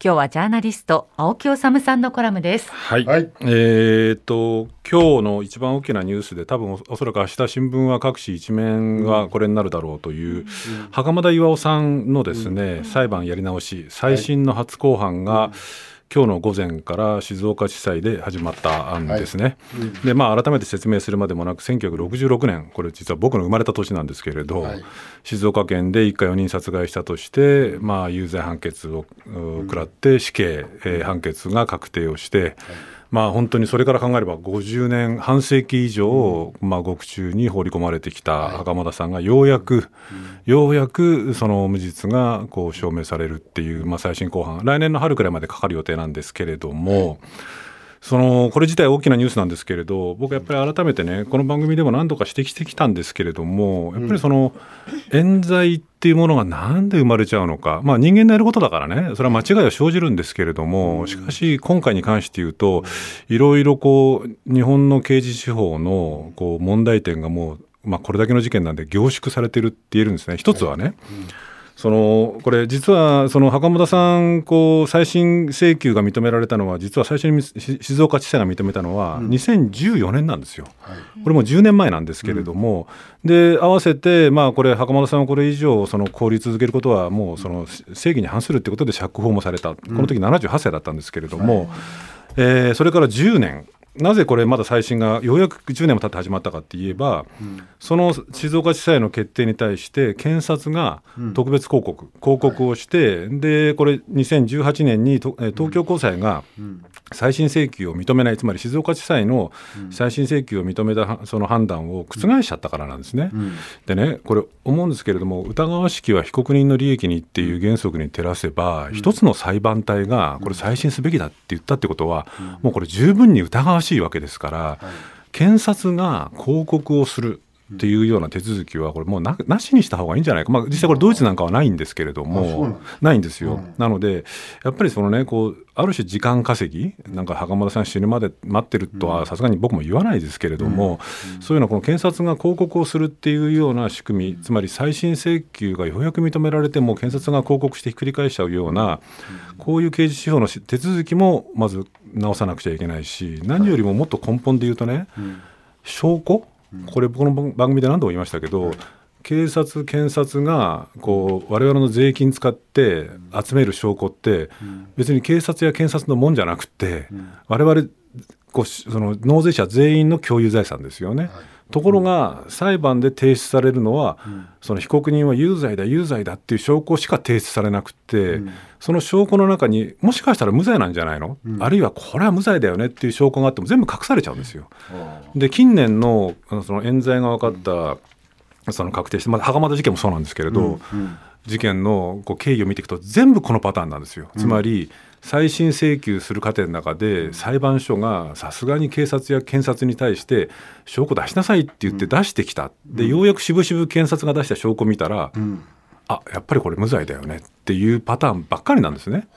今日はジャーナリスト青木治さんのコラムです。はい、はい、えー、っと今日の一番大きなニュースで多分おそらく明日新聞は各紙一面がこれになるだろうという、うん、袴田巌さんのですね、うん、裁判やり直し再審の初公判が、はい今日の午前から静岡地裁で始まったんですね。はいうん、でまあ改めて説明するまでもなく1966年これ実は僕の生まれた年なんですけれど、はい、静岡県で一家4人殺害したとして、まあ、有罪判決を食らって死刑、えー、判決が確定をして。はいまあ、本当にそれから考えれば50年半世紀以上、まあ、獄中に放り込まれてきた袴田さんがようやく、ようやくその無実がこう証明されるっていう、まあ、最新公判。来年の春くらいまでかかる予定なんですけれども。そのこれ自体大きなニュースなんですけれど僕やっぱり改めてねこの番組でも何度か指摘してきたんですけれどもやっぱりその冤罪っていうものがなんで生まれちゃうのか、まあ、人間のやることだからね。それは間違いは生じるんですけれどもしかし今回に関して言うといろいろこう日本の刑事司法のこう問題点がもう、まあ、これだけの事件なんで凝縮されてるって言えるんですね。一つはね、そのこれ実はその袴田さんこう再審請求が認められたのは実は最初に静岡地裁が認めたのは2014年なんですよ、これも10年前なんですけれども、で合わせてまあこれ袴田さんはこれ以上その凍り続けることはもうその正義に反するということで釈放もされた。この時78歳だったんですけれども、えー、それから10年なぜこれまだ再審がようやく10年も経って始まったかって言えば、うん、その静岡地裁の決定に対して検察が特別抗告、うん、抗告をして、はい、でこれ2018年に東京高裁が再審請求を認めないつまり静岡地裁の再審請求を認めたその判断を覆しちゃったからなんですね。うん、でねこれ思うんですけれども疑わしきは被告人の利益にっていう原則に照らせば、一つの裁判体がこれ再審すべきだって言ったってことは、もうこれ十分に疑わしいわけですから、はい、検察が抗告をするっていうような手続きはこれもうななしにした方がいいんじゃないか、まあ、実際これドイツなんかはないんですけれどもないんですよ、うん、なのでやっぱりそのねこうある種時間稼ぎなんか袴田さん死ぬまで待ってるとはさすがに僕も言わないですけれども、うん、そういうのはこの検察が抗告をするっていうような仕組みつまり再審請求がようやく認められても検察が抗告してひっくり返しちゃうようなこういう刑事司法の手続きもまず直さなくちゃいけないし何よりももっと根本で言うとね、証拠これこの番組で何度も言いましたけど、警察、検察がこう我々の税金使って集める証拠って、別に警察や検察のもんじゃなくて、我々こうその納税者全員の共有財産ですよね。ところが裁判で提出されるのは、その被告人は有罪だ有罪だっていう証拠しか提出されなくて、その証拠の中にもしかしたら無罪なんじゃないの、あるいはこれは無罪だよねっていう証拠があっても全部隠されちゃうんですよ。で近年のその冤罪が分かったその確定して、まあ、袴田事件もそうなんですけれど、事件のこう経緯を見ていくと全部このパターンなんですよ。つまり、再審請求する過程の中で裁判所がさすがに警察や検察に対して証拠出しなさいって言って出してきた、でようやく渋々検察が出した証拠を見たら、うん、あやっぱりこれ無罪だよね。っていうパターンばっかりなんですね。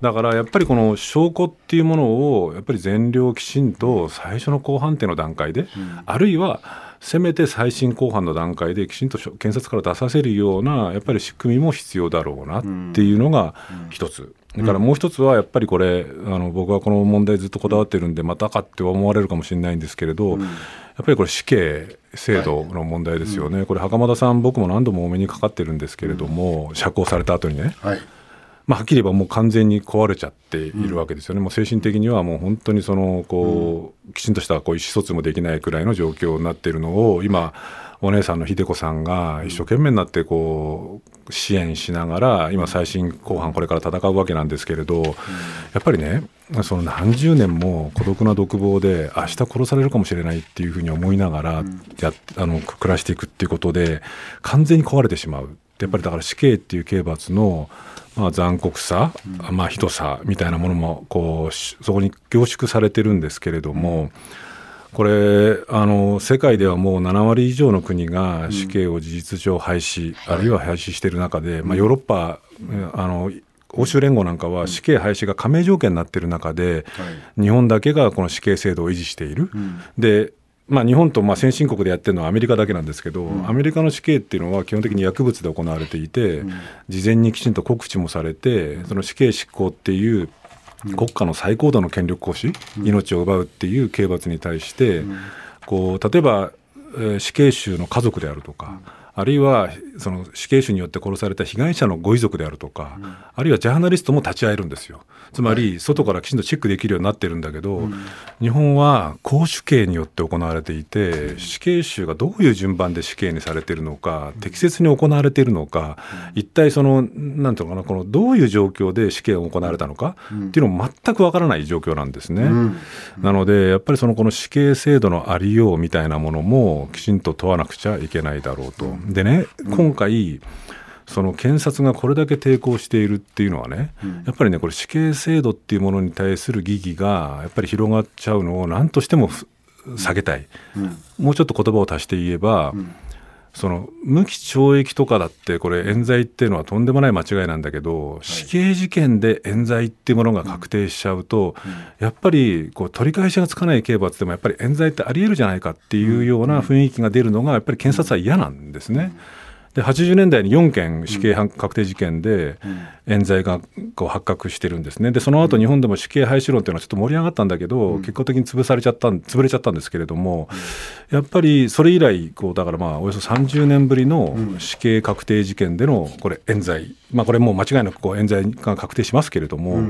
だからやっぱりこの証拠っていうものをやっぱり全量きちんと最初の公判定の段階で、うん、あるいはせめて再審公判の段階できちんと検察から出させるようなやっぱり仕組みも必要だろうなっていうのが一つ。だからもう一つはやっぱりこれあの僕はこの問題ずっとこだわってるんでまたかって思われるかもしれないんですけれど、やっぱりこれ死刑制度の問題ですよね、これ袴田さん僕も何度もお目にかかってるんですけれども、釈放された後にね、はいまあ、はっきり言えばもう完全に壊れちゃっているわけですよね、うん、もう精神的にはもう本当にそのこう、きちんとしたこう意思疎通もできないくらいの状況になっているのを今お姉さんの秀子さんが一生懸命になってこう支援しながら今最新後半これから戦うわけなんですけれど、やっぱりねその何十年も孤独な独房で明日殺されるかもしれないっていうふうに思いながらやあの暮らしていくっていうことで完全に壊れてしまうやっぱりだから死刑っていう刑罰のまあ、残酷さ、まあ、ひどさみたいなものもこうそこに凝縮されてるんですけれども、これあの世界ではもう7割以上の国が死刑を事実上廃止、うん、あるいは廃止している中で、まあ、ヨーロッパあの欧州連合なんかは死刑廃止が加盟条件になっている中で、日本だけがこの死刑制度を維持している。でまあ、日本とまあ先進国でやってるのはアメリカだけなんですけど、うん、アメリカの死刑っていうのは基本的に薬物で行われていて、うん、事前にきちんと告知もされてその死刑執行っていう国家の最高度の権力行使、うん、命を奪うっていう刑罰に対して、こう例えば、えー、死刑囚の家族であるとか、あるいはその死刑囚によって殺された被害者のご遺族であるとか、うん、あるいはジャーナリストも立ち会えるんですよ。つまり外からきちんとチェックできるようになってるんだけど、うん、日本は公主刑によって行われていて死刑囚がどういう順番で死刑にされているのか適切に行われているのか、一体そのなんていうのかなこのどういう状況で死刑が行われたのかっていうのも全くわからない状況なんですね。なのでやっぱりそのこの死刑制度のありようみたいなものもきちんと問わなくちゃいけないだろうと。でね今回その検察がこれだけ抵抗しているっていうのはね、うん、やっぱりねこれ死刑制度っていうものに対する疑義がやっぱり広がっちゃうのを何としても下げたい、うん、もうちょっと言葉を足して言えば、うん、その無期懲役とかだってこれ冤罪っていうのはとんでもない間違いなんだけど、はい、死刑事件で冤罪っていうものが確定しちゃうと、やっぱりこう取り返しがつかない刑罰でもやっぱり冤罪ってありえるじゃないかっていうような雰囲気が出るのがやっぱり検察は嫌なんですね。で80年代に4件死刑確定事件で冤罪がこう発覚してるんですね。でその後日本でも死刑廃止論っていうのはちょっと盛り上がったんだけど、結果的に潰されちゃった潰れちゃったんですけれども、やっぱりそれ以来こうだからまあおよそ30年ぶりの死刑確定事件でのこれ冤罪、まあ、これもう間違いなくこう冤罪が確定しますけれども。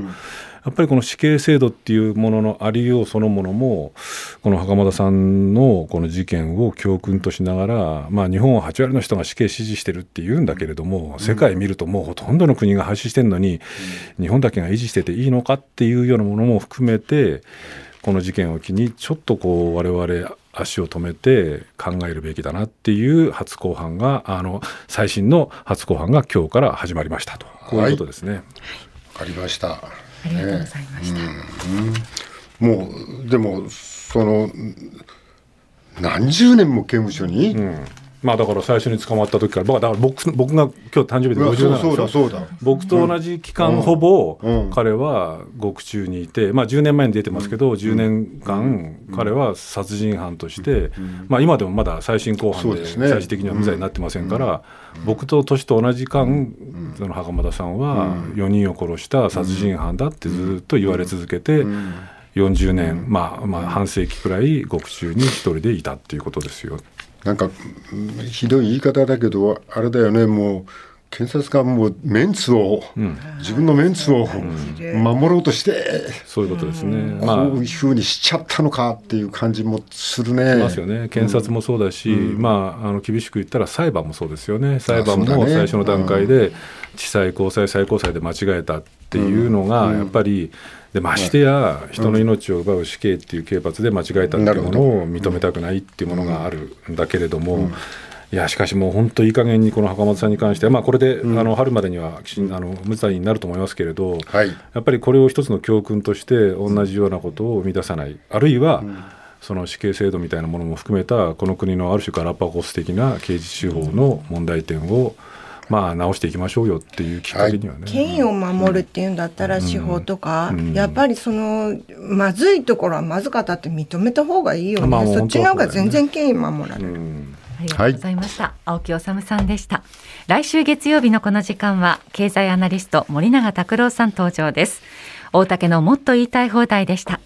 やっぱりこの死刑制度っていうもののありようそのものもこの袴田さんのこの事件を教訓としながら、まあ、日本は8割の人が死刑支持してるって言うんだけれども世界見るともうほとんどの国が廃止してるのに日本だけが維持してていいのかっていうようなものも含めてこの事件を機にちょっとこう我々足を止めて考えるべきだなっていう初公判があの最新の初公判が今日から始まりましたとこういうことですね。はい、ありました。ありがとうございました。うん、もうでもその何十年も刑務所に、うんまあだから最初に捕まった時から僕だから僕僕が今日誕生日で57そうだそうだ。僕と同じ期間、ほぼ彼は獄中にいて、まあ、10年前に出てますけど、うん、10年間彼は殺人犯として、まあ、今でもまだ最新公判で最終的には無罪になってませんから、僕と年と同じ間、その袴田さんは4人を殺した殺人犯だってずっと言われ続けて。40年、まあまあ、半世紀くらい獄中に一人でいたっていうことですよ。なんかひどい言い方だけどあれだよね。もう検察官もメンツを、うん、自分のメンツを守ろうとして、うん、そういうことですね、まあ、こういうふうにしちゃったのかっていう感じもするね。ますよね。検察もそうだし、うん、まあ、あの厳しく言ったら裁判もそうですよね。裁判も最初の段階で地裁高裁最高裁で間違えたっていうのがやっぱり、でましてや人の命を奪う死刑っていう刑罰で間違えたっていうものを認めたくないっていうものがあるんだけれども。いやしかしもう本当いい加減にこの袴田さんに関しては、まあ、これで、あの春までにはあの無罪になると思いますけれど、はい、やっぱりこれを一つの教訓として同じようなことを生み出さない。あるいは、その死刑制度みたいなものも含めたこの国のある種ガラパゴス的な刑事司法の問題点を、まあ、直していきましょうよっていうきっかけにはね、はい、権威を守るっていうんだったら、司法とか、うん、やっぱりそのまずいところはまずかったって認めた方がいいよね、まあ、そっちの方が全然権威守られる。うん。ありがとうございました、はい、青木治さんでした。来週月曜日のこの時間は経済アナリスト森永卓郎さん登場です。大竹のもっと言いたい放題でした